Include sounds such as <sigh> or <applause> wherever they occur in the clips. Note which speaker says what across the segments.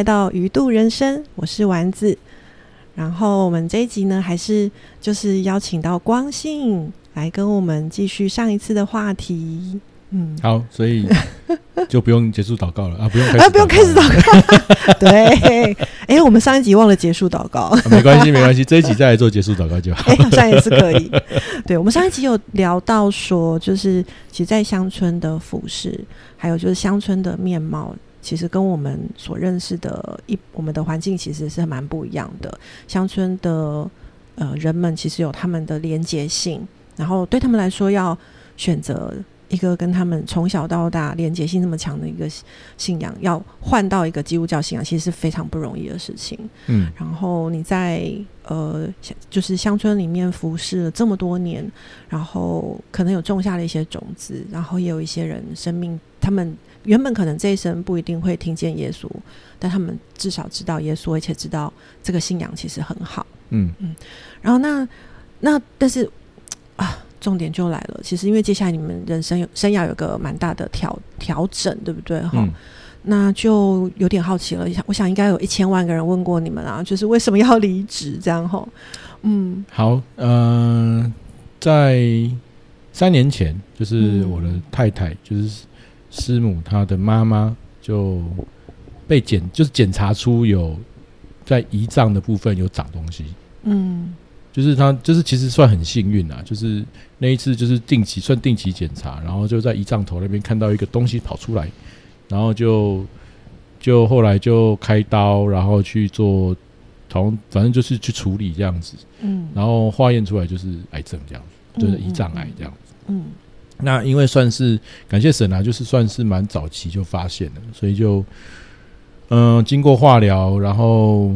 Speaker 1: 来到鱼度人生，我是丸子。然后我们这一集呢，还是就是邀请到光信来跟我们继续上一次的话题。
Speaker 2: 嗯，好，所以就不用结束祷告了啊，不用 <laughs>
Speaker 1: 啊，不用开始祷告。<laughs> 对，哎，我们上一集忘了结束祷告，
Speaker 2: 没关系，没关系，这一集再来做结束祷告就好。<laughs>
Speaker 1: 哎上一次可以。对，我们上一集有聊到说，就是其实，在乡村的服饰，还有就是乡村的面貌。其实跟我们所认识的一我们的环境其实是蛮不一样的。乡村的呃人们其实有他们的连结性，然后对他们来说，要选择一个跟他们从小到大连结性这么强的一个信仰，要换到一个基督教信仰，其实是非常不容易的事情。嗯，然后你在呃就是乡村里面服侍了这么多年，然后可能有种下了一些种子，然后也有一些人生命他们。原本可能这一生不一定会听见耶稣，但他们至少知道耶稣，而且知道这个信仰其实很好。嗯嗯。然后那那但是啊，重点就来了。其实因为接下来你们人生有生涯有个蛮大的调调整，对不对？哈，那就有点好奇了。想我想应该有一千万个人问过你们啊，就是为什么要离职这样？哈，
Speaker 2: 嗯。好，嗯，在三年前，就是我的太太，就是。师母她的妈妈就被检，就是检查出有在胰脏的部分有长东西。嗯，就是她就是其实算很幸运啊，就是那一次就是定期算定期检查，然后就在胰脏头那边看到一个东西跑出来，然后就就后来就开刀，然后去做，同反正就是去处理这样子。嗯，然后化验出来就是癌症这样子，就是胰脏癌这样子。嗯。那因为算是感谢神啊，就是算是蛮早期就发现了，所以就嗯经过化疗，然后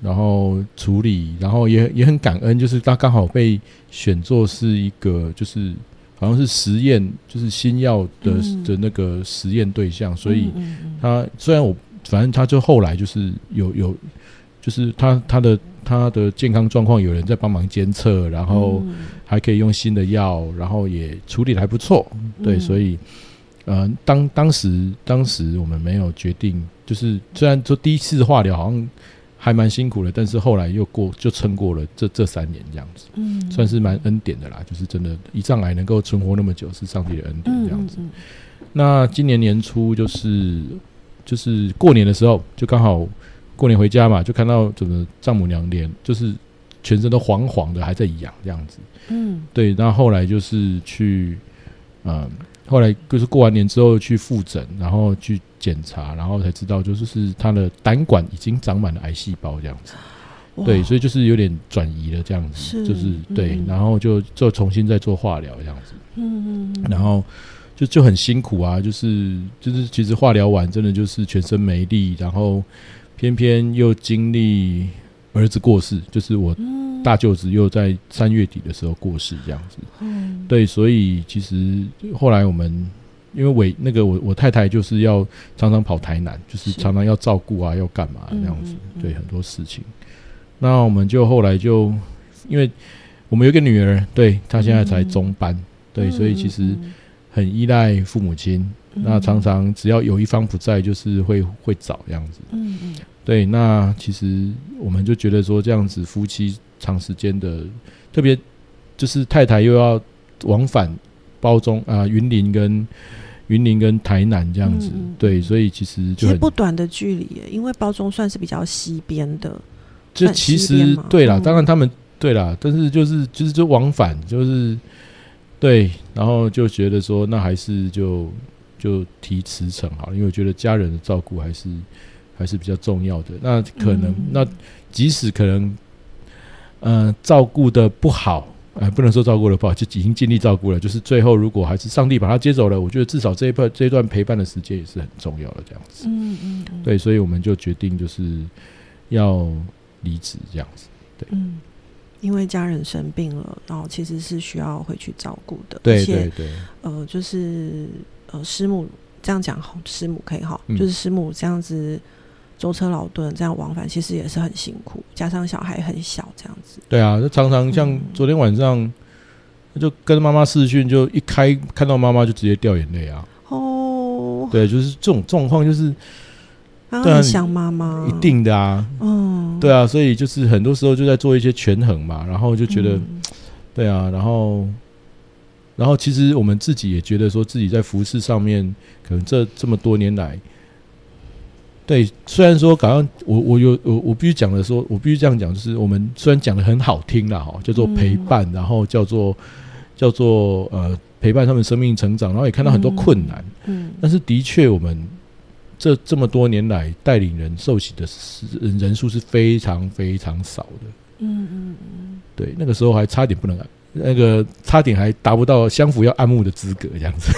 Speaker 2: 然后处理，然后也也很感恩，就是他刚好被选作是一个就是好像是实验，就是新药的的那个实验对象，所以他虽然我反正他就后来就是有有就是他他的。他的健康状况有人在帮忙监测，然后还可以用新的药，然后也处理的还不错。对，所以，呃，当当时当时我们没有决定，就是虽然说第一次化疗好像还蛮辛苦的，但是后来又过就撑过了这这三年这样子，嗯，算是蛮恩典的啦。就是真的，胰脏癌能够存活那么久，是上帝的恩典这样子。那今年年初就是就是过年的时候，就刚好。过年回家嘛，就看到怎么丈母娘脸就是全身都黄黄的，还在痒这样子。嗯，对。那后后来就是去，嗯，后来就是过完年之后去复诊，然后去检查，然后才知道就是是他的胆管已经长满了癌细胞这样子。对，所以就是有点转移了这样子，就是对，然后就就重新再做化疗这样子。嗯嗯。然后就就很辛苦啊，就是就是其实化疗完真的就是全身没力，然后。偏偏又经历儿子过世，就是我大舅子又在三月底的时候过世，这样子。嗯，对，所以其实后来我们因为伟那个我我太太就是要常常跑台南，就是常常要照顾啊，要干嘛这样子，对很多事情。那我们就后来就因为我们有个女儿，对她现在才中班，对，所以其实很依赖父母亲。那常常只要有一方不在，就是会会找这样子。嗯嗯。对，那其实我们就觉得说，这样子夫妻长时间的，特别就是太太又要往返包中啊，云林跟云林跟台南这样子，对，所以其实就
Speaker 1: 不短的距离，因为包中算是比较西边的。
Speaker 2: 就其实对啦，当然他们对啦，但是就是就是就往返，就是对，然后就觉得说，那还是就就提辞呈好了，因为我觉得家人的照顾还是。还是比较重要的。那可能，那即使可能，嗯，照顾的不好，哎，不能说照顾的不好，就已经尽力照顾了。就是最后，如果还是上帝把他接走了，我觉得至少这一段这一段陪伴的时间也是很重要的。这样子，嗯嗯，对，所以我们就决定就是要离职这样子。对，嗯，
Speaker 1: 因为家人生病了，然后其实是需要回去照顾的。
Speaker 2: 对对对，
Speaker 1: 呃，就是呃，师母这样讲好，师母可以哈，就是师母这样子。舟车劳顿这样往返，其实也是很辛苦，加上小孩很小，这样子。
Speaker 2: 对啊，就常常像昨天晚上，就跟妈妈视讯，就一开看到妈妈就直接掉眼泪啊。哦。对，就是这种状况，就是
Speaker 1: 很想妈妈，
Speaker 2: 一，定的啊，
Speaker 1: 嗯，
Speaker 2: 对啊，所以就是很多时候就在做一些权衡嘛，然后就觉得，
Speaker 1: 嗯
Speaker 2: 对啊，然后，然后其实我们自己也觉得说自己在服饰上面，可能这这么多年来，对，虽然说刚刚我我有我我必须讲的说，我必须这样讲，就是我们虽然讲的很好听啦，哈，叫做陪伴，然后叫做叫做呃陪伴他们生命成长，然后也看到很多困难，
Speaker 1: 嗯
Speaker 2: 但是的确我们。这这么多年来，带领人受洗的是人数是非常非常少的。
Speaker 1: 嗯嗯嗯
Speaker 2: 对，那个时候还差点不能按，那个差点还达不到相辅要按摩的资格，这样子。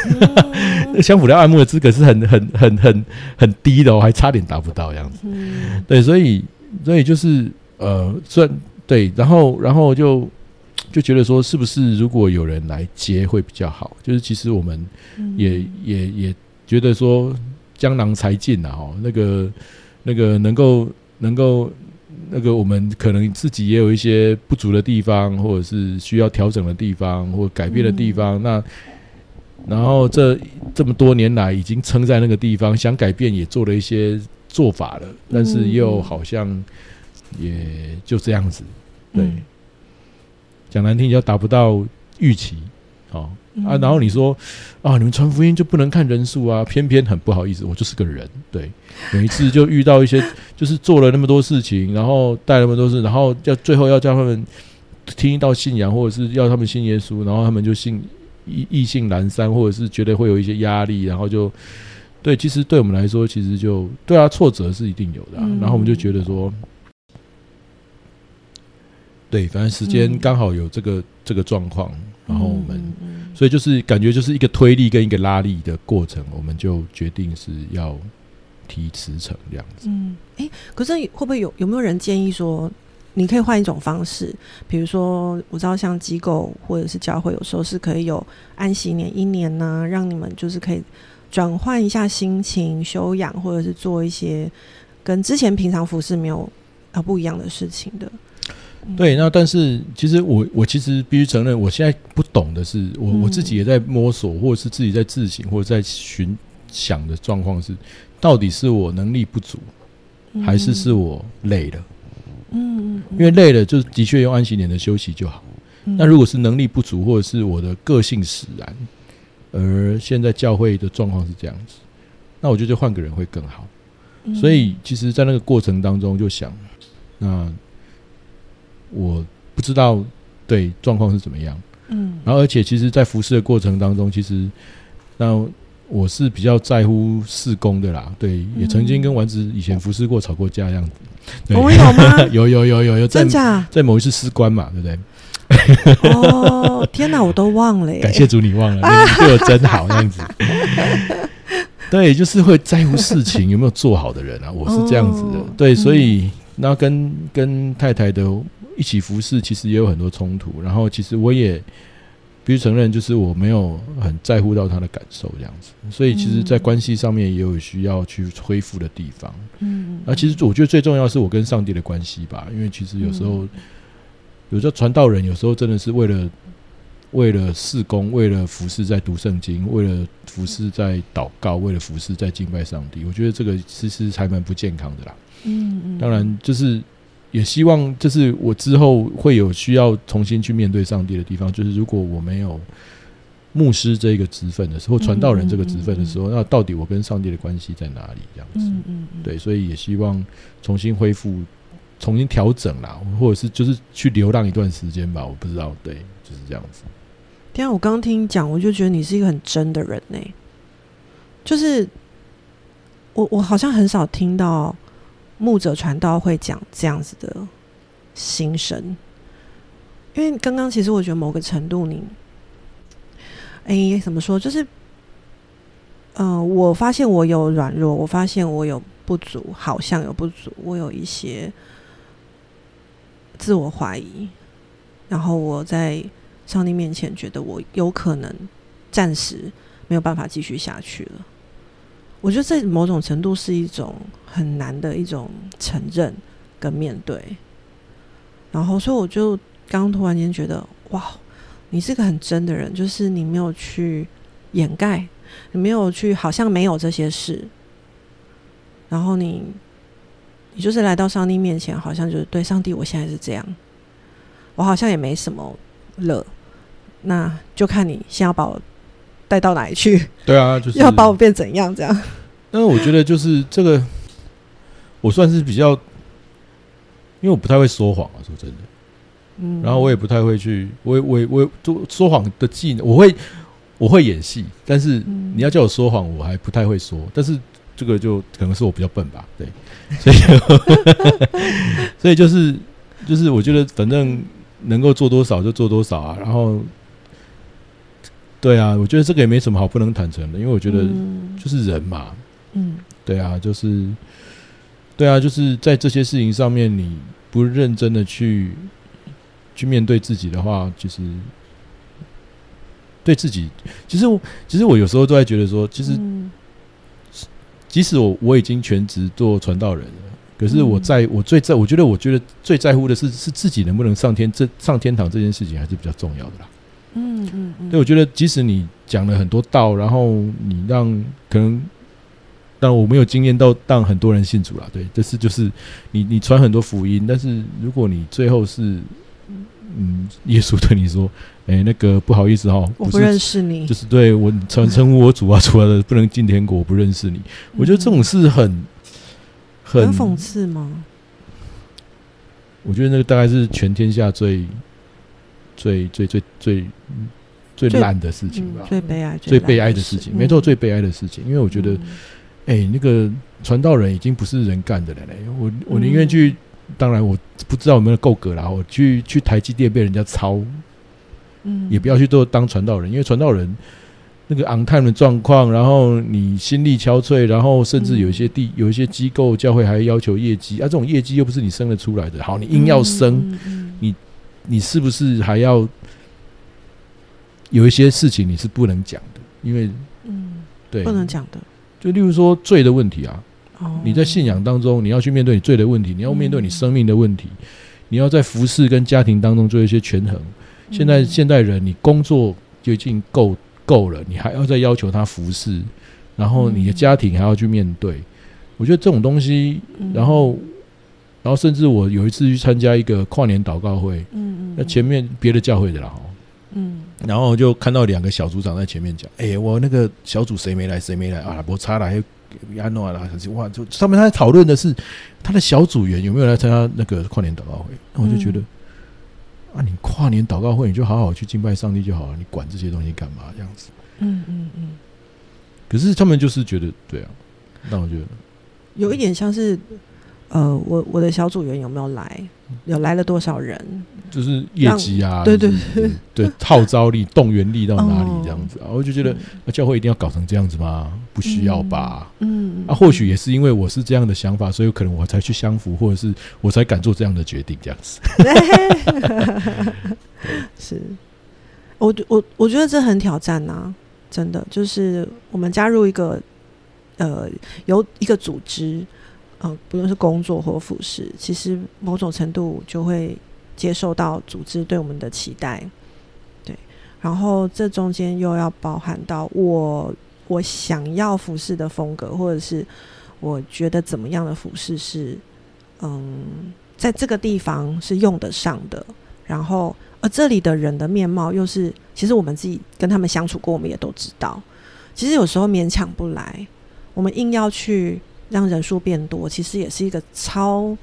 Speaker 2: <laughs> 相辅要按摩的资格是很很很很很低的哦，还差点达不到这样子。
Speaker 1: 嗯
Speaker 2: 对，所以所以就是呃，虽然对，然后然后就就觉得说，是不是如果有人来接会比较好？就是其实我们
Speaker 1: 嗯，
Speaker 2: 也也也觉得说江郎才尽啊，哦，那个那个能够能够那个我们可能自己也有一些不足的地方，或者是需要调整的地方，或改变的地方。那然后这这么多年来已经撑在那个地方，想改变也做了一些做法了，但是又好像也就这样子，对
Speaker 1: 嗯
Speaker 2: 讲难听叫达不到预期，哦。啊，然后你说啊，你们传福音就不能看人数啊？偏偏很不好意思，我就是个人，对，每一次就遇到一些，<laughs> 就是做了那么多事情，然后带那么多事，然后要最后要叫他们听到信仰，或者是要他们信耶稣，然后他们就信意意兴阑珊，或者是觉得会有一些压力，然后就对，其实对我们来说，其实就对啊，挫折是一定有的、啊，
Speaker 1: 嗯
Speaker 2: 然后我们就觉得说。对，反正时间
Speaker 1: 嗯
Speaker 2: 刚好有这个、这个状况，然后我们所以就是感觉就是一个推力跟一个拉力的过程，我们就决定是要提辞呈这样子。
Speaker 1: 嗯，哎、可是会不会有有没有人建议说，你可以换一种方式？比如说，我知道像机构或者是教会，有时候是可以有安息年一年呢、让你们就是可以转换一下心情、修养，或者是做一些跟之前平常服饰没有啊不一样的事情的。嗯
Speaker 2: 对，那但是其实我我其实必须承认，我现在不懂的是，我、
Speaker 1: 嗯
Speaker 2: 我自己也在摸索，或者是自己在自省，或者在寻想的状况是，到底是我能力不足，还是是我累了？
Speaker 1: 嗯嗯，
Speaker 2: 因为累了，就的确用安息年的休息就好。
Speaker 1: 嗯
Speaker 2: 那如果是能力不足，或者是我的个性使然，而现在教会的状况是这样子，那我觉得换个人会更好。
Speaker 1: 嗯
Speaker 2: 所以其实，在那个过程当中，就想，那我不知道对状况是怎么样。
Speaker 1: 嗯，
Speaker 2: 然后，而且其实，在服侍的过程当中，其实那我是比较在乎事工的啦。对，也曾经跟丸子以前服侍过、吵过架这样子。对
Speaker 1: 我们有吗？<laughs>
Speaker 2: 有有有有有在？在某一次司官嘛，对不对？
Speaker 1: 哦，天哪，我都忘了耶！
Speaker 2: 感谢主，你忘了，你对我真好，这样子。<laughs> 对，就是会在乎事情有没有做好的人啊，我是这样子的。
Speaker 1: 哦
Speaker 2: 对，所以那跟跟太太的一起服侍，其实也有很多冲突。然后，其实我也必须承认，就是我没有很在乎到他的感受这样子。所以，其实，在
Speaker 1: 嗯
Speaker 2: 关系上面也有需要去恢复的地方。
Speaker 1: 嗯，
Speaker 2: 那其实我觉得最重要是我跟上帝的关系吧，因为其实有时候
Speaker 1: 嗯
Speaker 2: 有时候传道人有时候真的是为了为了事工，为了服侍在读圣经，为了服侍在祷告，为了服侍在敬拜上帝。我觉得这个其实还蛮不健康的啦。
Speaker 1: 嗯嗯，
Speaker 2: 当然，就是也希望，就是我之后会有需要重新去面对上帝的地方。就是如果我没有牧师这个职分的时候，传道人这个职分的时候，那到底我跟上帝的关系在哪里？这样子。
Speaker 1: 嗯
Speaker 2: 对，所以也希望重新恢复、重新调整啦，或者是就是去流浪一段时间吧，我不知道，对，就是这样子。
Speaker 1: 天啊，我刚刚听你讲，我就觉得你是一个很真的人呢、就是我我好像很少听到牧者传道会讲这样子的心声，因为刚刚其实我觉得某个程度你，哎、怎么说？就是，嗯、我发现我有软弱，我发现我有不足，好像有不足，我有一些自我怀疑，然后我在上帝面前觉得我有可能暂时没有办法继续下去了。我觉得这某种程度是一种很难的一种承认跟面对。然后，所以我就刚突然间觉得，哇，你是个很真的人，就是你没有去掩盖，你没有去好像没有这些事，然后你你就是来到上帝面前，好像就是对上帝，我现在是这样，我好像也没什么了，那就看你先要把我带到哪里去，
Speaker 2: 对啊，就是
Speaker 1: 要把我变怎样这样。
Speaker 2: 那我觉得就是这个，我算是比较，因为我不太会说谎啊，说真的。
Speaker 1: 嗯，
Speaker 2: 然后我也不太会去，我我我做说谎的技能，我会我会演戏，但是
Speaker 1: 嗯
Speaker 2: 你要叫我说谎，我还不太会说。但是这个就可能是我比较笨吧，对，所以 <laughs> 所以就是就是我觉得反正能够做多少就做多少啊。然后对啊，我觉得这个也没什么好不能坦诚的，因为我觉得
Speaker 1: 嗯。
Speaker 2: 就是人嘛，
Speaker 1: 嗯。
Speaker 2: 对啊，就是对啊，就是在这些事情上面，你不认真的去去面对自己的话，就是对自己，其实我其实我有时候都在觉得说，其实
Speaker 1: 嗯。
Speaker 2: 即使我我已经全职做传道人了，可是我
Speaker 1: 嗯。
Speaker 2: 在我最在我觉得我觉得最在乎的是是自己能不能上天这上天堂这件事情还是比较重要的啦。
Speaker 1: 嗯嗯嗯，
Speaker 2: 对，我觉得即使你讲了很多道，然后你让可能，但我没有经验到让很多人信主啦。对，这是就是你你传很多福音，但是如果你最后是，嗯，耶稣对你说，哎、那个不好意思哈，
Speaker 1: 我不认识你，
Speaker 2: 就是对我传称呼我主啊主啊的，不能进天国，我不认识你。我觉得这种事很很
Speaker 1: 很讽刺吗？
Speaker 2: 我觉得那个大概是全天下最最最最最最
Speaker 1: 最
Speaker 2: 烂的事情
Speaker 1: 嗯
Speaker 2: 吧，，
Speaker 1: 最悲哀、
Speaker 2: 最悲哀的事情，
Speaker 1: 嗯
Speaker 2: 没错，最悲哀的事情。因为我觉得，
Speaker 1: 嗯。
Speaker 2: 哎、那个传道人已经不是人干的了嘞。我我宁
Speaker 1: 嗯。
Speaker 2: 愿去，当然我不知道有没有够格啦。我去去台积电被人家抄，
Speaker 1: 嗯。
Speaker 2: 也不要去做当传道人，因为传道人那个 on time 的状况，然后你心力憔悴，然后甚至有一些地、有一些机构教会还要求业绩啊，这种业绩又不是你生得出来的，好，你硬要生，
Speaker 1: 嗯嗯嗯
Speaker 2: 你是不是还要有一些事情你是不能讲的？因为
Speaker 1: 嗯，
Speaker 2: 对，
Speaker 1: 不能讲的。
Speaker 2: 就例如说罪的问题啊，
Speaker 1: 哦
Speaker 2: 你在信仰当中，你要去面对你罪的问题，你要面对你
Speaker 1: 嗯
Speaker 2: 生命的问题，你要在服饰跟家庭当中做一些权衡。现在
Speaker 1: 嗯
Speaker 2: 现代人，你工作就已经够够了，你还要再要求他服侍，然后你的
Speaker 1: 嗯
Speaker 2: 家庭还要去面对。我觉得这种东西，
Speaker 1: 嗯
Speaker 2: 然后，然后甚至我有一次去参加一个跨年祷告会，
Speaker 1: 嗯嗯，
Speaker 2: 那前面别的教会的啦，哦
Speaker 1: 嗯
Speaker 2: 然后就看到两个小组长在前面讲：“哎、我那个小组谁没来，谁没来啊？我差了，还安诺啦，哇！就他们在讨论的是他的小组员有没有来参加那个跨年祷告会。那我就觉得，啊，你跨年祷告会你就好好去敬拜上帝就好了，你管这些东西干嘛？这样子。
Speaker 1: 嗯嗯嗯，
Speaker 2: 可是他们就是觉得，对啊，那我觉得，
Speaker 1: 有一点像是，呃，我我的小组员有没有来？有来了多少人？
Speaker 2: 就是业绩啊，
Speaker 1: 对对
Speaker 2: 对对，号召力、<laughs> 动员力到哪里
Speaker 1: 哦
Speaker 2: 这样子啊？我就觉得，那教会一定要搞成这样子吗？不需要吧？
Speaker 1: 嗯
Speaker 2: 啊，或许也是因为我是这样的想法，所以可能我才去相符，或者是我才敢做这样的决定，这样子。<laughs> <laughs>
Speaker 1: 是，我我我觉得这很挑战呐、真的就是我们加入一个呃有一个组织，呃，不论是工作或服饰，其实某种程度就会接受到组织对我们的期待，对，然后这中间又要包含到我我想要服饰的风格，或者是我觉得怎么样的服饰是嗯，在这个地方是用得上的，然后而这里的人的面貌又是，其实我们自己跟他们相处过，我们也都知道。其实有时候勉强不来，我们硬要去让人数变多，其实也是一个超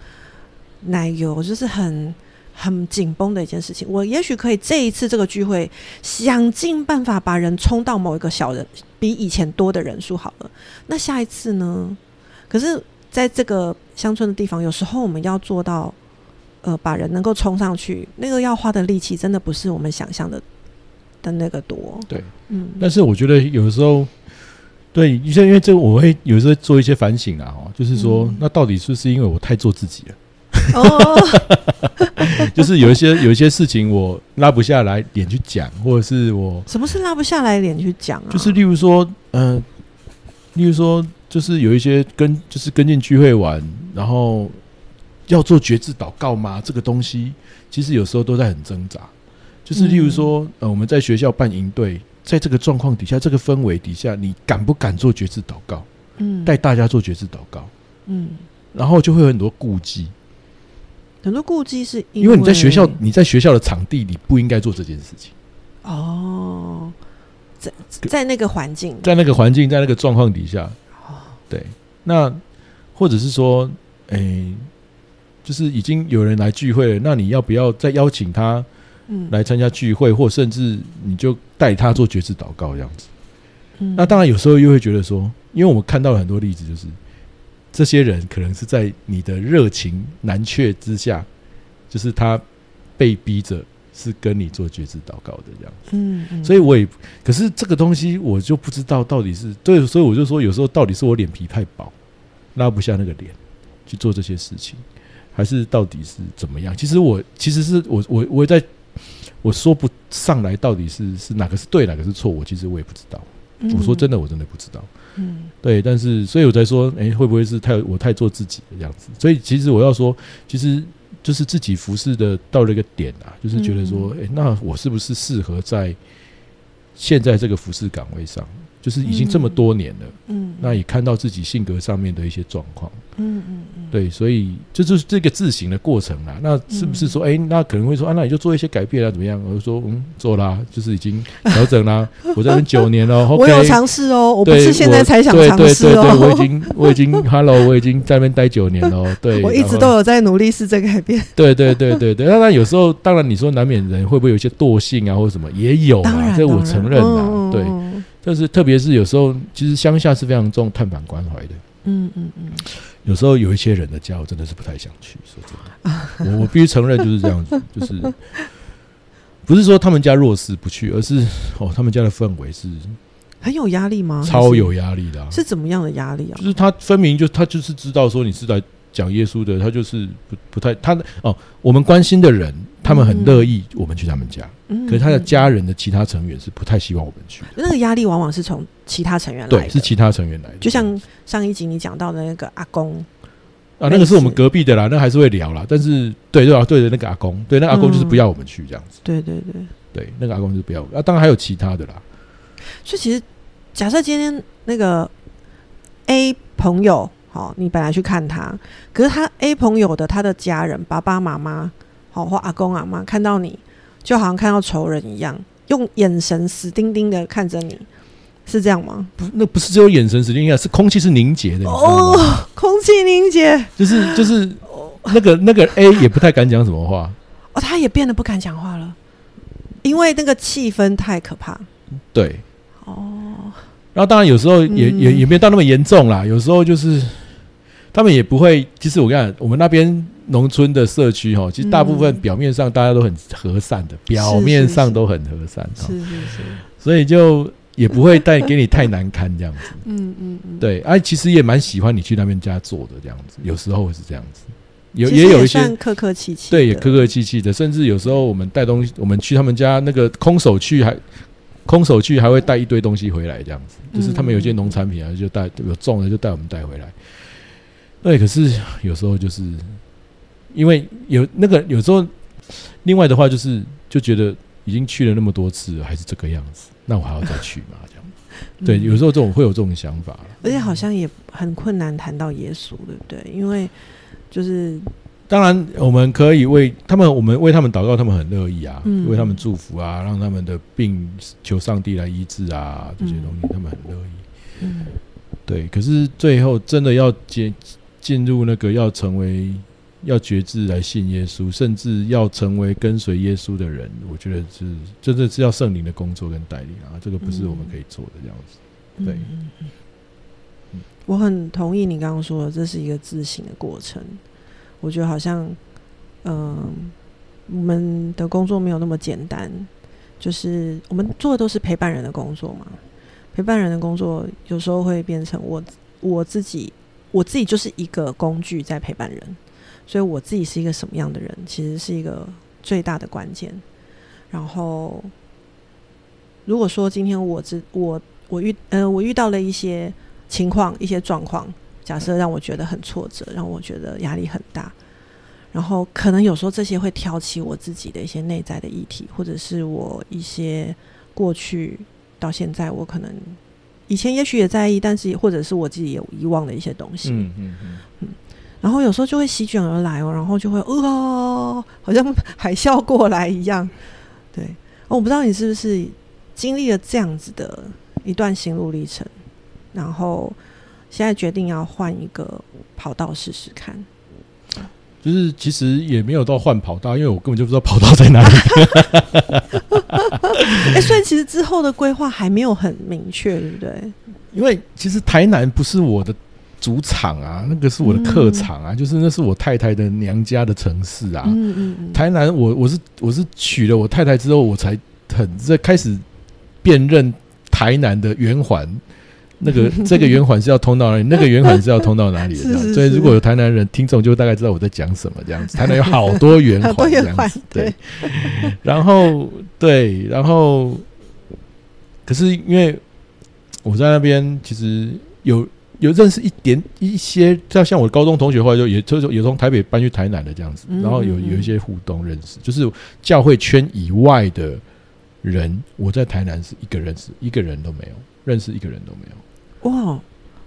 Speaker 1: 奶油，就是很很紧绷的一件事情。我也许可以这一次这个聚会，想尽办法把人冲到某一个小人比以前多的人数好了。那下一次呢？可是在这个乡村的地方，有时候我们要做到。呃，把人能够冲上去，那个要花的力气真的不是我们想象的的那个多。
Speaker 2: 对，
Speaker 1: 嗯，
Speaker 2: 但是我觉得有时候，对，因为因为这个我会有时候做一些反省啊，哦，就是说，
Speaker 1: 嗯
Speaker 2: 那到底是不是因为我太做自己了？
Speaker 1: 哦，<laughs>
Speaker 2: 就是有一些有一些事情我拉不下来脸去讲，或者是我 <laughs>
Speaker 1: 什么是拉不下来脸去讲啊？
Speaker 2: 就是例如说，嗯、例如说，就是有一些跟就是跟进聚会玩，然后要做觉知祷告吗？这个东西其实有时候都在很挣扎。就是例如说，呃，我们在学校办营队，在这个状况底下，这个氛围底下，你敢不敢做觉知祷告？
Speaker 1: 嗯。
Speaker 2: 带大家做觉知祷告？
Speaker 1: 嗯，
Speaker 2: 然后就会有很多顾忌，
Speaker 1: 很多顾忌是
Speaker 2: 因为你在学校，你在学校的场地里不应该做这件事情。
Speaker 1: 哦，在在那个环境，
Speaker 2: 在那个环境，在那个状况底下，对，那或者是说，哎，就是已经有人来聚会了，那你要不要再邀请他，嗯，来参加聚会，或甚至你就带他做绝志祷告这样子。嗯，那当然有时候又会觉得说，因为我们看到了很多例子，就是这些人可能是在你的热情难却之下，就是他被逼着。是跟你做觉知祷告的这样子，嗯，所以我也，可是这个东西我就不知道到底是对，所以我就说有时候到底是我脸皮太薄，拉不下那个脸去做这些事情，还是到底是怎么样？其实我其实是我我我在我说不上来到底是是哪个是对哪个是错，我其实我也不知道。我说真的，我真的不知道。嗯，对，但是所以我在说，哎，会不会是太我太做自己的这样子？所以其实我要说，其实。就是自己服侍的到了一个点啊，就是觉得说，哎，那我是不是适合在现在这个服侍岗位上？就是已经这么多年了，嗯，那也看到自己性格上面的一些状况，嗯嗯嗯，对，所以这就是这个自省的过程啦。那是不是说，哎，那可能会说啊，那你就做一些改变啊，怎么样？我就说，嗯，做啦，就是已经调整啦。<laughs> 我这边九年了，<laughs>
Speaker 1: 我有尝试哦，我不是现在才想尝试
Speaker 2: 哦，我已经我已经 Hello，我已经在那边待九年了，<laughs> 对，
Speaker 1: 我一直都有在努力试着改变。
Speaker 2: 对对对对对，当然有时候，当然你说难免人会不会有一些惰性啊，或者什么也有啊，这我承认啊，对。但是，特别是有时候，其实乡下是非常重探访关怀的。嗯嗯嗯。有时候有一些人的家，我真的是不太想去。说真的，<laughs> 我我必须承认就是这样子，就是不是说他们家弱势不去，而是哦，他们家的氛围是
Speaker 1: 很有压力吗？
Speaker 2: 超有压力的。
Speaker 1: 是怎么样的压力啊？
Speaker 2: 就是他分明就他就是知道说你是在。讲耶稣的，他就是不不太他哦，我们关心的人，他们很乐意我们去他们家，可是他的家人的其他成员是不太希望我们去。
Speaker 1: 那个压力往往是从其他成员来，
Speaker 2: 对，是其他成员来的。
Speaker 1: 就像上一集你讲到的那个阿公
Speaker 2: 啊，那个是我们隔壁的啦，那还是会聊啦。但是对对啊，对的那个阿公，对那阿公就是不要我们去这样子。
Speaker 1: 对对对
Speaker 2: 对，那个阿公就是不要啊。当然还有其他的啦。
Speaker 1: 所以其实假设今天那个 A 朋友。好，你本来去看他，可是他 A 朋友的他的家人爸爸妈妈，好或阿公阿妈看到你，就好像看到仇人一样，用眼神死盯盯的看着你，是这样吗？
Speaker 2: 不，那不是只有眼神死盯盯，是空气是凝结的，哦，
Speaker 1: 空气凝结，
Speaker 2: 就是就是那个那个 A 也不太敢讲什么话，
Speaker 1: 哦，他也变得不敢讲话了，因为那个气氛太可怕。
Speaker 2: 对，哦。然后当然有时候也也也没有到那么严重啦，有时候就是他们也不会。其实我跟你讲，我们那边农村的社区哈，其实大部分表面上大家都很和善的，表面上都很和善，
Speaker 1: 是是是，
Speaker 2: 所以就也不会带给你太难堪这样子。<laughs> 嗯嗯嗯，对，哎，其实也蛮喜欢你去那边家做的这样子，有时候是这样子，有也有一些
Speaker 1: 客客气气，
Speaker 2: 对，也客客气气的，甚至有时候我们带东西，我们去他们家那个空手去还。空手去还会带一堆东西回来，这样子，就是他们有些农产品啊，就带有种的就带我们带回来。对，可是有时候就是因为有那个有时候，另外的话就是就觉得已经去了那么多次，还是这个样子，那我还要再去嘛？这样，对，有时候这种会有这种想法，
Speaker 1: 而且好像也很困难谈到耶稣，对不对？因为就是。
Speaker 2: 当然，我们可以为他们，我们为他们祷告，他们很乐意啊，为他们祝福啊，让他们的病求上帝来医治啊，这些东西他们很乐意。嗯，对。可是最后真的要进进入那个要成为要觉知来信耶稣，甚至要成为跟随耶稣的人，我觉得是真的是要圣灵的工作跟带领啊，这个不是我们可以做的这样子。对，
Speaker 1: 我很同意你刚刚说的，这是一个自省的过程。我觉得好像，嗯，我们的工作没有那么简单，就是我们做的都是陪伴人的工作嘛。陪伴人的工作有时候会变成我我自己，我自己就是一个工具在陪伴人，所以我自己是一个什么样的人，其实是一个最大的关键。然后，如果说今天我知我我遇呃我遇到了一些情况一些状况。假设让我觉得很挫折，让我觉得压力很大，然后可能有时候这些会挑起我自己的一些内在的议题，或者是我一些过去到现在我可能以前也许也在意，但是或者是我自己也遗忘的一些东西。
Speaker 2: 嗯嗯嗯，
Speaker 1: 然后有时候就会席卷而来哦，然后就会哦，好像 <laughs> 海啸过来一样。对，哦，我不知道你是不是经历了这样子的一段心路历程，然后现在决定要换一个跑道试试看。
Speaker 2: 就是其实也没有到换跑道，因为我根本就不知道跑道在哪里。<laughs>
Speaker 1: 哎，所以其实之后的规划还没有很明确，对不对？
Speaker 2: 因为其实台南不是我的主场啊，那个是我的客场啊，就是那是我太太的娘家的城市啊。嗯嗯嗯。台南，我我是我是娶了我太太之后，我才很在开始辨认台南的圆环。那个 <laughs> 这个圆环是要通到哪里？那个圆环是要通到哪里的？这样，所以如果有台南人听众，就大概知道我在讲什么。这样子，台南有好多圆环，这样子。对，然后对，然后可是因为我在那边，其实有有认识一点一些，像像我的高中同学，后来就也就是也从台北搬去台南的这样子，然后有有一些互动认识，就是教会圈以外的人，我在台南是一个认识一个人都没有，认识一个人都没有。
Speaker 1: 哇，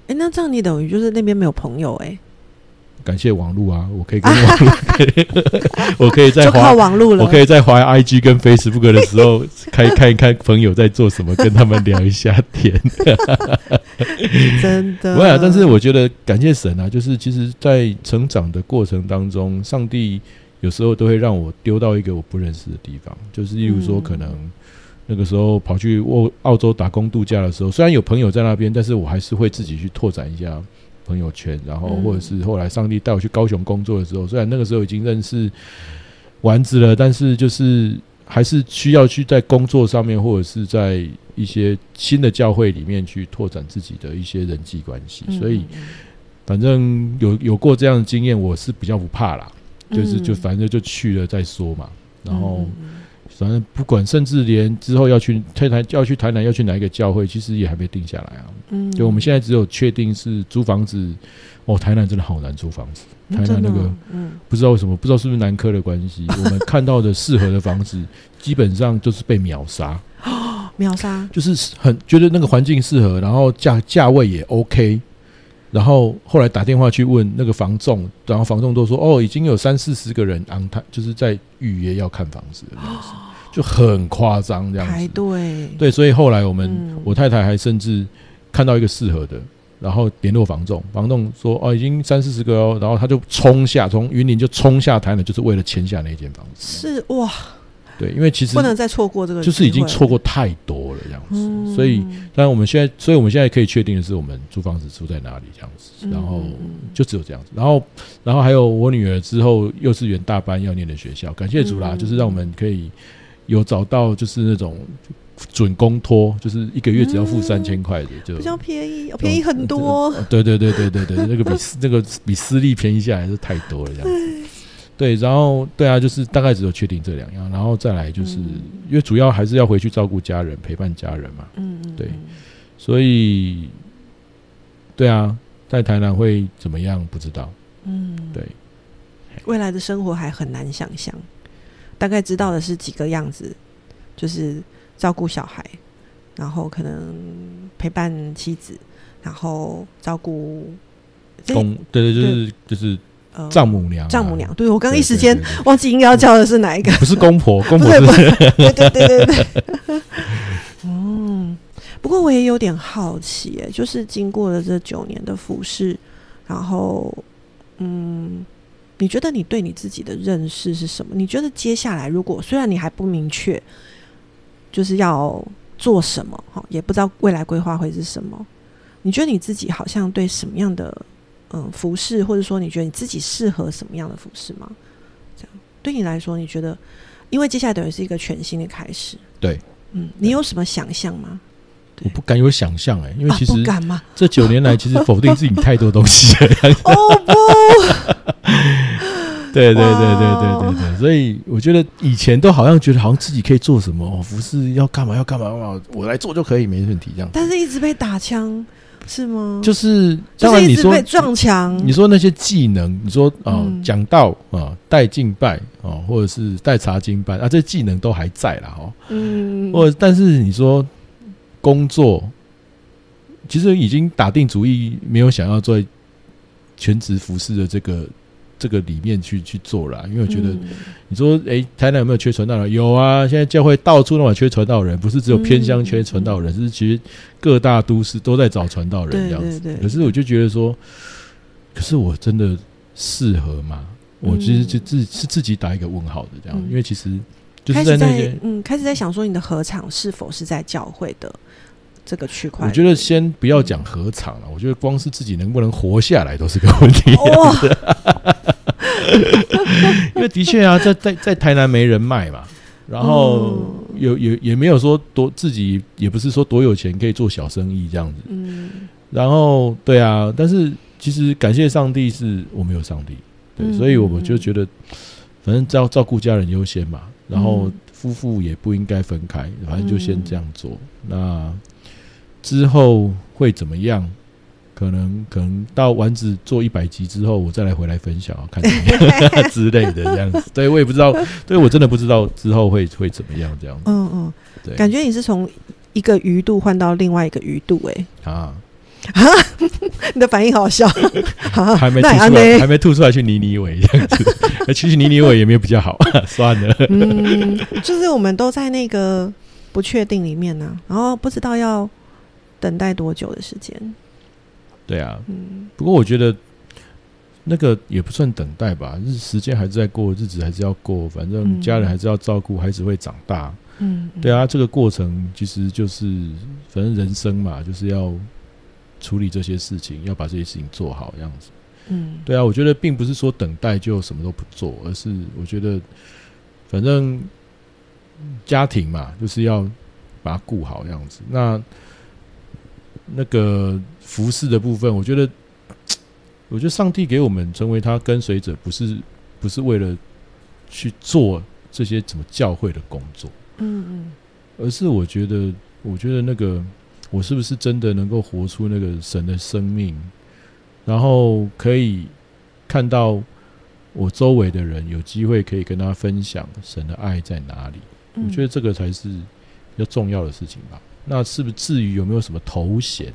Speaker 1: 哎，那这样你等于就是那边没有朋友哎？
Speaker 2: 感谢网络啊，我可以跟网络，<laughs> 我可以在
Speaker 1: 靠网络了，
Speaker 2: 我可以在滑 IG 跟 Facebook 的时候，开看一看朋友在做什么，跟他们聊一下天。<laughs>
Speaker 1: 真的，
Speaker 2: 不啊，但是我觉得感谢神啊，就是其实，在成长的过程当中，上帝有时候都会让我丢到一个我不认识的地方，就是例如说可能。那个时候跑去澳澳洲打工度假的时候，虽然有朋友在那边，但是我还是会自己去拓展一下朋友圈。然后或者是后来上帝带我去高雄工作的时候，虽然那个时候已经认识丸子了，但是就是还是需要去在工作上面，或者是在一些新的教会里面去拓展自己的一些人际关系。所以反正有有过这样的经验，我是比较不怕啦，就是就反正就去了再说嘛。然后。反正不管，甚至连之后要去台台要去台南要去哪一个教会，其实也还没定下来啊。嗯，对我们现在只有确定是租房子。哦，台南真的好难租房子。台南那个，嗯，不知道为什么，不知道是不是南科的关系，<laughs> 我们看到的适合的房子基本上就是被秒杀。<gasps>
Speaker 1: 秒杀，
Speaker 2: 就是很觉得那个环境适合，然后价价位也 OK，然后后来打电话去问那个房仲，然后房仲都说哦，已经有三四十个人昂他就是在预约要看房子的样子。就很夸张这样子，
Speaker 1: 排队。
Speaker 2: 对，所以后来我们我太太还甚至看到一个适合的，然后联络房仲，房仲说哦已经三四十个哦，然后他就冲下从云林就冲下台了，就是为了签下那间房子。
Speaker 1: 是哇，
Speaker 2: 对，因为其实
Speaker 1: 不能再错过这个，
Speaker 2: 就是已经错过太多了这样子。所以，当然我们现在，所以我们现在可以确定的是，我们租房子住在哪里这样子，然后就只有这样子。然后，然后还有我女儿之后幼稚园大班要念的学校，感谢主啦，就是让我们可以。有找到就是那种准公托，就是一个月只要付三千块的，就
Speaker 1: 比较便宜，便宜很多。
Speaker 2: 对对对对对对，那个比那个比私立便宜下来是太多了，这样子。对，然后对啊，就是大概只有确定这两样，然后再来就是因为主要还是要回去照顾家人，陪伴家人嘛。嗯嗯。对，所以对啊，在台南会怎么样？不知道。嗯。对。
Speaker 1: 未来的生活还很难想象。大概知道的是几个样子，就是照顾小孩，然后可能陪伴妻子，然后照顾
Speaker 2: 公，对对，就是就是丈母娘，
Speaker 1: 丈母娘。对我刚一时间忘记应该要叫的是哪一个，
Speaker 2: 不是公婆，<laughs> 公婆是，
Speaker 1: 对对对对对。<laughs> 嗯，不过我也有点好奇，哎，就是经过了这九年的服侍，然后嗯。你觉得你对你自己的认识是什么？你觉得接下来如果虽然你还不明确，就是要做什么，哈，也不知道未来规划会是什么？你觉得你自己好像对什么样的嗯服饰，或者说你觉得你自己适合什么样的服饰吗？这样对你来说，你觉得因为接下来等于是一个全新的开始，
Speaker 2: 对，
Speaker 1: 嗯，你有什么想象吗？
Speaker 2: 我不敢有想象哎，因为其实？这九年来，其实否定自己太多东西了。<laughs>
Speaker 1: 哦不，<laughs>
Speaker 2: 对对对对对对对，所以我觉得以前都好像觉得好像自己可以做什么哦，服饰要干嘛要干嘛嘛，我来做就可以没问题这样。
Speaker 1: 但是一直被打枪是吗？
Speaker 2: 就是当然你说
Speaker 1: 被撞墙，
Speaker 2: 你说那些技能，你说啊讲道啊带敬拜啊，或者是带查经拜啊，这技能都还在了哈。嗯，或但是你说。工作其实已经打定主意，没有想要做全职服饰的这个这个里面去去做了，因为我觉得
Speaker 1: 嗯
Speaker 2: 你说，哎，台南有没有缺传道人？有啊，现在教会到处都有缺传道人，不是只有偏乡缺传道人，是其实各大都市都在找传道人
Speaker 1: 对
Speaker 2: 这样子。
Speaker 1: 对对
Speaker 2: 可是我就觉得说，可是我真的适合吗？我其实就自是自己打一个问号的这样，
Speaker 1: 嗯
Speaker 2: 因为其实就是
Speaker 1: 在
Speaker 2: 在那些，
Speaker 1: 嗯，开始在想说你的合场是否是在教会的这个区块？
Speaker 2: 我觉得先不要讲合场了，我觉得光是自己能不能活下来都是个问题。
Speaker 1: 哇，<laughs> <laughs>
Speaker 2: 因为的确啊，在在在台南没人脉嘛，然后
Speaker 1: 嗯。
Speaker 2: 有也也没有说多自己也不是说多有钱可以做小生意这样子，
Speaker 1: 嗯。
Speaker 2: 然后对啊，但是其实感谢上帝是我没有上帝，对，
Speaker 1: 嗯。
Speaker 2: 所以我们就觉得反正照照顾家人优先嘛，然后
Speaker 1: 嗯。
Speaker 2: 夫妇也不应该分开，反正就先这样做。那之后会怎么样？可能可能到丸子做一百集之后，我再来回来分享，看怎么样之类的这样子。对我也不知道，对我真的不知道之后会会怎么样这样子。
Speaker 1: 嗯嗯，
Speaker 2: 对，
Speaker 1: 感觉你是从一个鱼肚换到另外一个鱼肚，哎，
Speaker 2: 啊，<laughs>
Speaker 1: 你的反应好笑，啊 <laughs>
Speaker 2: 还没吐出来，还没吐出来去泥泥尾这样子。<laughs> 其实泥泥尾也没有比较好，算了。
Speaker 1: 嗯，就是我们都在那个不确定里面呢、然后不知道要等待多久的时间。
Speaker 2: 对啊，
Speaker 1: 嗯
Speaker 2: 不过我觉得那个也不算等待吧，日时间还是在过，日子还是要过，反正
Speaker 1: 嗯
Speaker 2: 家人还是要照顾，孩子会长大。
Speaker 1: 嗯，
Speaker 2: 对啊，这个过程其实就是反正人生嘛，就是要处理这些事情，要把这些事情做好，这样子。
Speaker 1: 嗯，
Speaker 2: 对啊，我觉得并不是说等待就什么都不做，而是我觉得反正家庭嘛，就是要把它顾好这样子。那那个服饰的部分，我觉得，<tsk> 我觉得上帝给我们成为他跟随者，不是不是为了去做这些怎么教会的工作，
Speaker 1: 嗯嗯
Speaker 2: 而是我觉得，我觉得那个我是不是真的能够活出那个神的生命，然后可以看到我周围的人有机会可以跟他分享神的爱在哪里。
Speaker 1: 嗯，
Speaker 2: 我觉得这个才是比较重要的事情吧。那是不是至于有没有什么头衔？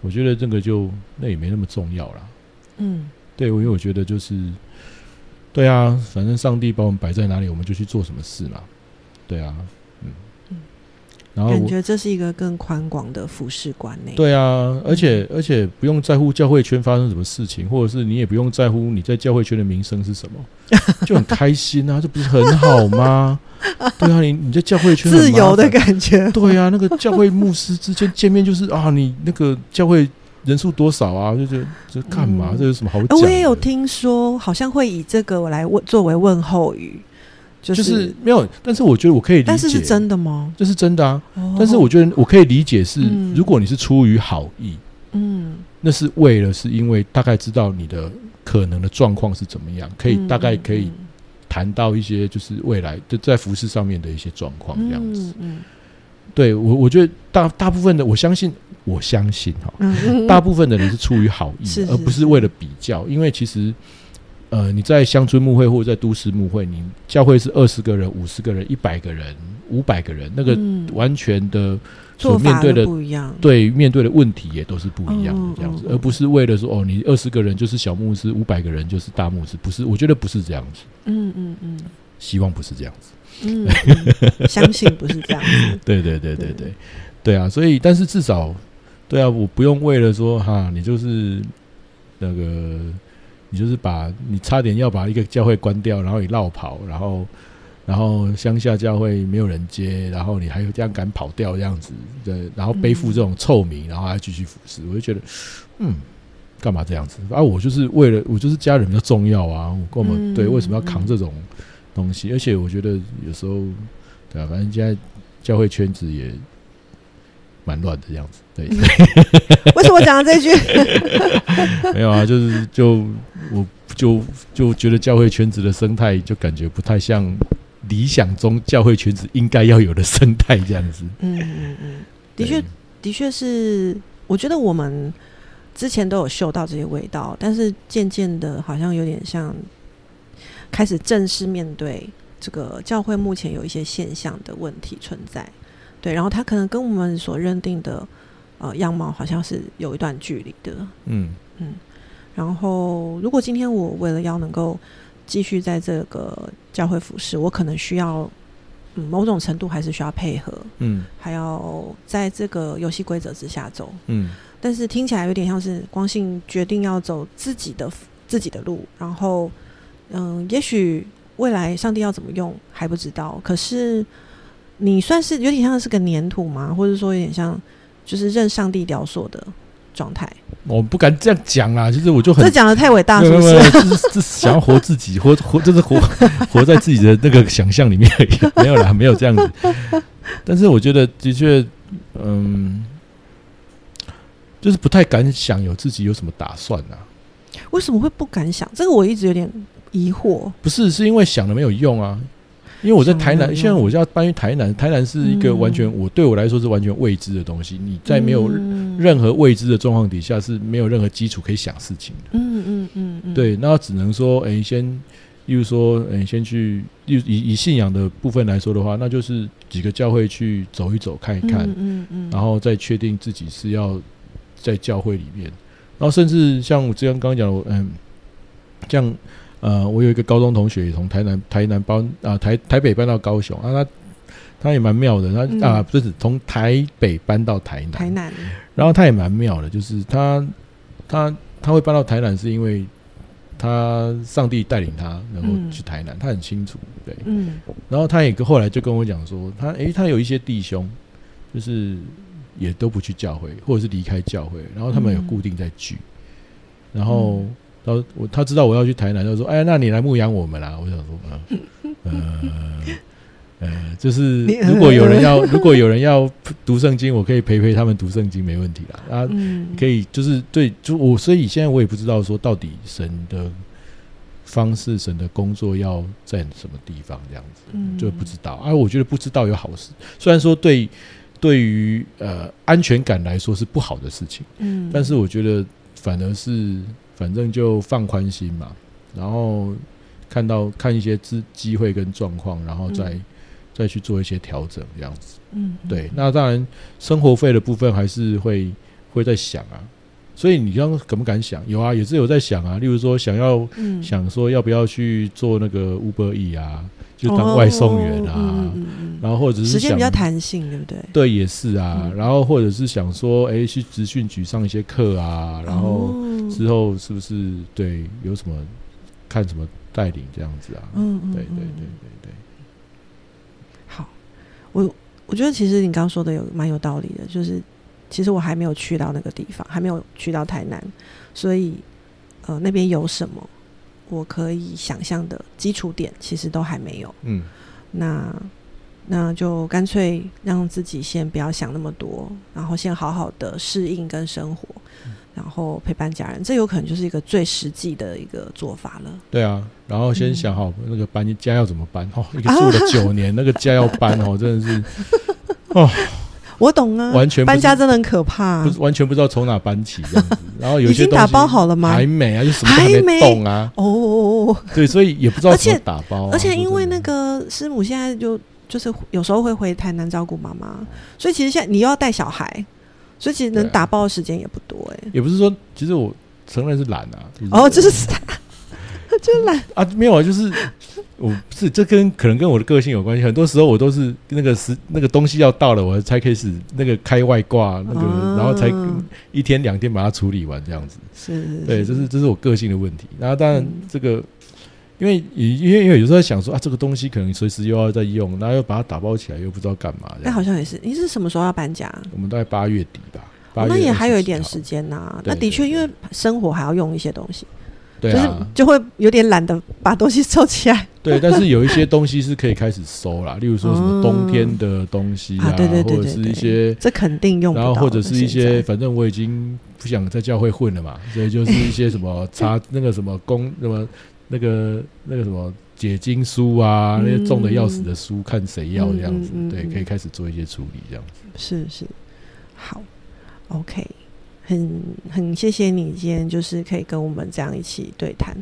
Speaker 2: 我觉得这个就那也没那么重要啦。
Speaker 1: 嗯
Speaker 2: 对，因为我觉得就是，对啊，反正上帝把我们摆在哪里，我们就去做什么事嘛。对啊，然后
Speaker 1: 感觉这是一个更宽广的服饰观呢。，
Speaker 2: 对啊，而且而且不用在乎教会圈发生什么事情，或者是你也不用在乎你在教会圈的名声是什么，就很 <laughs> 开心啊，这不是很好吗？对啊，你你在教会圈
Speaker 1: 自由的感觉。
Speaker 2: 对啊，那个教会牧师之间见面就是啊，你那个教会人数多少啊？就觉得这干嘛？
Speaker 1: 嗯
Speaker 2: 这有什么好？
Speaker 1: 我也有听说，好像会以这个来问作为问候语，就
Speaker 2: 就是没有，但是我觉得我可以理解，
Speaker 1: 但是是真的吗？
Speaker 2: 这是真的啊。
Speaker 1: 哦
Speaker 2: 但是我觉得我可以理解是，
Speaker 1: 嗯
Speaker 2: 如果你是出于好意，
Speaker 1: 嗯
Speaker 2: 那是为了是因为大概知道你的可能的状况是怎么样，可以大概可以谈到一些就是未来就在服饰上面的一些状况这样子。
Speaker 1: 嗯
Speaker 2: 对我，我觉得大大部分的我相信，我相信哈，大部分的人是出于好意 <laughs>
Speaker 1: 是，是
Speaker 2: 而不是为了比较。因为其实，呃，你在乡村牧会或者在都市牧会，你教会是二十个人、五十个人、一百个人、五百个人，那个
Speaker 1: 嗯
Speaker 2: 完全的所面对的
Speaker 1: 不一样。
Speaker 2: 对面对的问题也都是不一样
Speaker 1: 嗯
Speaker 2: 的这样子，
Speaker 1: 嗯嗯
Speaker 2: 而不是为了说哦，你二十个人就是小牧师，五百个人就是大牧师，不是？我觉得不是这样子，
Speaker 1: 嗯嗯嗯
Speaker 2: 希望不是这样子。
Speaker 1: 嗯，嗯相信不是这样子。<laughs>
Speaker 2: 对对对对对，对啊，所以但是至少，对啊，我不用为了说哈，你就是那个，你就是把你差点要把一个教会关掉，然后你绕跑，然后然后乡下教会没有人接，然后你还有这样敢跑掉这样子，对，然后背负这种臭名，然后还继续服侍，我就觉得，嗯。干嘛这样子啊？我就是为了我就是家人比较重要啊，我干嘛、
Speaker 1: 嗯
Speaker 2: 对？为什么要扛这种东西？而且我觉得有时候，对啊，反正现在教会圈子也蛮乱的这样子，对，<laughs>
Speaker 1: 为什么讲这句？<laughs>
Speaker 2: 没有啊，就是就我就就觉得教会圈子的生态就感觉不太像理想中教会圈子应该要有的生态这样子。
Speaker 1: 嗯嗯嗯，的确，的确是，我觉得我们之前都有嗅到这些味道，但是渐渐的，好像有点像开始正式面对这个教会目前有一些现象的问题存在。对，然后他可能跟我们所认定的呃样貌好像是有一段距离的。
Speaker 2: 嗯
Speaker 1: 嗯，然后如果今天我为了要能够继续在这个教会服饰，我可能需要嗯某种程度还是需要配合，
Speaker 2: 嗯
Speaker 1: 还要在这个游戏规则之下走。
Speaker 2: 嗯
Speaker 1: 但是听起来有点像是光信决定要走自己的自己的路，然后嗯，也许未来上帝要怎么用还不知道，可是你算是有点像是个粘土吗，或者说有点像就是任上帝雕塑的状态。
Speaker 2: 我不敢这样讲啦，就是我就很
Speaker 1: 这讲的太伟大，
Speaker 2: 没
Speaker 1: 是不是？
Speaker 2: 就是就是想要活自己，活活就是活活在自己的那个想象里面而已，没有啦，没有这样子。但是我觉得的确，嗯，就是不太敢想有自己有什么打算啊。
Speaker 1: 为什么会不敢想？这个我一直有点疑惑。
Speaker 2: 不是，是因为想了没有用啊。因为我在台南，现在我就要搬去台南，台南是一个
Speaker 1: 嗯
Speaker 2: 完全我对我来说是完全未知的东西。你在没有
Speaker 1: 嗯
Speaker 2: 任何未知的状况底下，是没有任何基础可以想事情的。
Speaker 1: 嗯嗯嗯嗯，
Speaker 2: 对，那只能说，哎、先，例如说，哎、先去，例如以以信仰的部分来说的话，那就是几个教会去走一走，看一看，
Speaker 1: 嗯嗯嗯，
Speaker 2: 然后再确定自己是要在教会里面，然后甚至像我之前刚刚讲的，嗯，像呃，我有一个高中同学也从台南台南搬啊台台北搬到高雄啊，他他也蛮妙的，他、
Speaker 1: 嗯。
Speaker 2: 啊不是从台北搬到台南，
Speaker 1: 台南，
Speaker 2: 然后他也蛮妙的，就是他他他会搬到台南，是因为他上帝带领他能够
Speaker 1: 嗯。
Speaker 2: 去台南，他很清楚，对。
Speaker 1: 嗯。
Speaker 2: 然后他也跟后来就跟我讲说，他诶，他有一些弟兄，就是也都不去教会，或者是离开教会，然后他们有
Speaker 1: 嗯。
Speaker 2: 固定在聚，然后我他知道我要去台南，他说，哎，那你来牧养我们啦。我想说，嗯呃呃，就是如果有人要，如果有人要读圣经，我可以陪陪他们读圣经，没问题啦。啊，
Speaker 1: 嗯，
Speaker 2: 可以，就是对，就我，所以现在我也不知道说到底神的方式、神的工作要在什么地方，这样子、
Speaker 1: 嗯
Speaker 2: 就不知道。啊，我觉得不知道有好事，虽然说对对于呃安全感来说是不好的事情，
Speaker 1: 嗯，
Speaker 2: 但是我觉得反而是反正就放宽心嘛，然后看到看一些机机会跟状况，然后再、
Speaker 1: 嗯
Speaker 2: 再去做一些调整，这样子。
Speaker 1: 嗯，
Speaker 2: 对，那当然生活费的部分还是会会在想啊。所以你刚刚敢不敢想？有啊，也是有在想啊。例如说，想要
Speaker 1: 嗯
Speaker 2: 想说要不要去做那个 Uber E 啊，就当外送员啊。
Speaker 1: 哦嗯嗯嗯
Speaker 2: 然后或者是想
Speaker 1: 时间比较弹性，对不对？
Speaker 2: 对，也是啊。
Speaker 1: 嗯
Speaker 2: 然后或者是想说，哎，去职训局上一些课啊，然后
Speaker 1: 哦
Speaker 2: 之后是不是对有什么看什么带领这样子啊？
Speaker 1: 嗯嗯，
Speaker 2: 对对对
Speaker 1: 嗯。
Speaker 2: 对对，
Speaker 1: 好，我我觉得其实你刚刚说的有蛮有道理的，就是其实我还没有去到那个地方，还没有去到台南，所以呃那边有什么我可以想象的基础点，其实都还没有。
Speaker 2: 嗯。
Speaker 1: 那那就干脆让自己先不要想那么多，然后先好好的适应跟生活，然后陪伴家人，这有可能就是一个最实际的一个做法了。
Speaker 2: 对啊。然后先
Speaker 1: 嗯
Speaker 2: 想好那个搬家要怎么搬哦，<laughs> 一个住了九年，那个家要搬哦，<laughs> 真的是哦 <laughs>
Speaker 1: 我懂啊，
Speaker 2: 完全
Speaker 1: 搬家真的很可怕、
Speaker 2: 不是完全不知道从哪搬起这样子。然后有一
Speaker 1: 已经打
Speaker 2: 些东西
Speaker 1: 包好了吗？
Speaker 2: 还没啊，就什么都还没
Speaker 1: 还没
Speaker 2: 动啊。
Speaker 1: 哦哦，哦
Speaker 2: 对，所以也不知道怎么打包啊、
Speaker 1: 而且因为那个师母现在就就是有时候会回台南照顾妈妈，所以其实现在你又要带小孩，所以其实能打包的时间也不多哎、
Speaker 2: 也不是说，其实我承认是懒啊。
Speaker 1: 哦，就是 <laughs> 就是懒，
Speaker 2: 啊，没有啊，就是我不是这跟可能跟我的个性有关系。很多时候我都是那个时那个东西要到了，我才开始那个开外挂那个，
Speaker 1: 哦
Speaker 2: 然后才一天两天把它处理完这样子。
Speaker 1: 是是
Speaker 2: 对，这是这是我个性的问题。然后当然
Speaker 1: 嗯
Speaker 2: 这个。因为因为因为有时候在想说啊，这个东西可能随时又要再用，然后又把它打包起来，又不知道干嘛。这
Speaker 1: 那好像也是，你是什么时候要搬家？
Speaker 2: 我们大概八月底吧，八月
Speaker 1: 哦那也还有一
Speaker 2: 20几号
Speaker 1: 点时间呐、
Speaker 2: 对
Speaker 1: 那的确，因为生活还要用一些东西，
Speaker 2: 对
Speaker 1: 就是
Speaker 2: 啊，
Speaker 1: 就会有点懒得把东西收起来。
Speaker 2: 对，但是有一些东西是可以开始收啦，<laughs> 例如说什么
Speaker 1: 哦
Speaker 2: 冬天的东西
Speaker 1: 啊对对对
Speaker 2: 或者是一些，
Speaker 1: 这肯定用不到。
Speaker 2: 然后或者是一些，反正我已经不想在教会混了嘛，所以就是一些什么查 <laughs> 那个什么工什么那个那个什么解经书啊，那些重的要死的书，看谁要这样子对，
Speaker 1: 嗯
Speaker 2: 可以开始做一些处理这样子。
Speaker 1: 是是，好，OK，很很谢谢你今天就是可以跟我们这样一起对谈。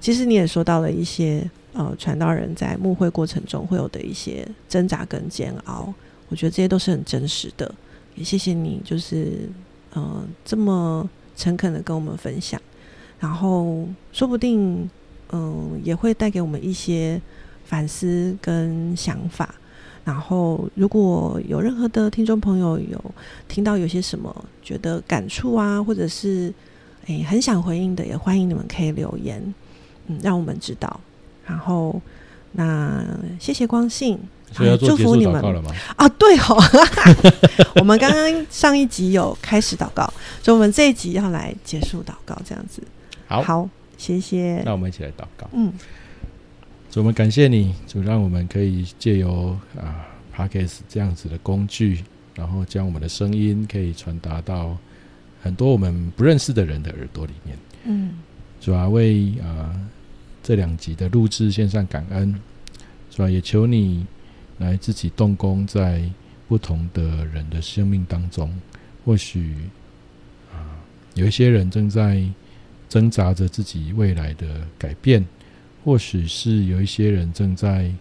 Speaker 1: 其实你也说到了一些呃传道人在牧会过程中会有的一些挣扎跟煎熬，我觉得这些都是很真实的，也谢谢你，就是呃这么诚恳的跟我们分享，然后说不定嗯也会带给我们一些反思跟想法。然后如果有任何的听众朋友有听到有些什么觉得感触啊，或者是诶很想回应的，也欢迎你们可以留言，嗯，让我们知道。然后那谢谢光信。祝福你们啊！对哦，<laughs> 我们刚刚上一集有开始祷告，所以我们这一集要来结束祷告，这样子。
Speaker 2: 好，
Speaker 1: 好，谢谢。
Speaker 2: 那我们一起来祷告。嗯，主，我们感谢你，主，让我们可以借由啊 p a d k a s 这样子的工具，然后将我们的声音可以传达到很多我们不认识的人的耳朵里面。嗯，主啊，为啊这两集的录制献上感恩，主啊，也求你。来自己动工在不同的人的生命当中，或许啊，有一些人正在挣扎着自己未来的改变，或许是有一些人正在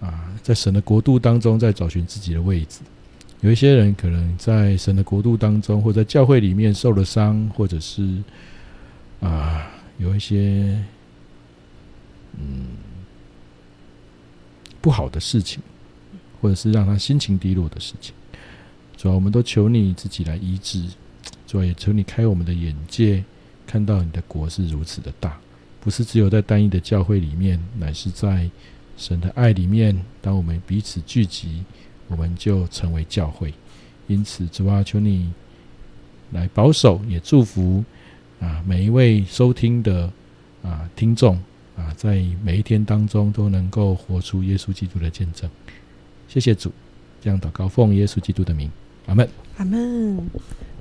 Speaker 2: 啊，在神的国度当中在找寻自己的位置，有一些人可能在神的国度当中，或在教会里面受了伤，或者是啊，有一些嗯。不好的事情，或者是让他心情低落的事情，主要我们都求你自己来医治，主要也求你开我们的眼界，看到你的国是如此的大，不是只有在单一的教会里面，乃是在神的爱里面。当我们彼此聚集，我们就成为教会。因此，主啊，求你来保守，也祝福啊每一位收听的啊听众。啊，在每一天当中都能够活出耶稣基督的见证。谢谢主，这样祷告奉耶稣基督的名，阿门，
Speaker 1: 阿门。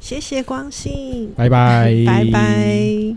Speaker 1: 谢谢光信，
Speaker 2: 拜拜，
Speaker 1: 拜拜。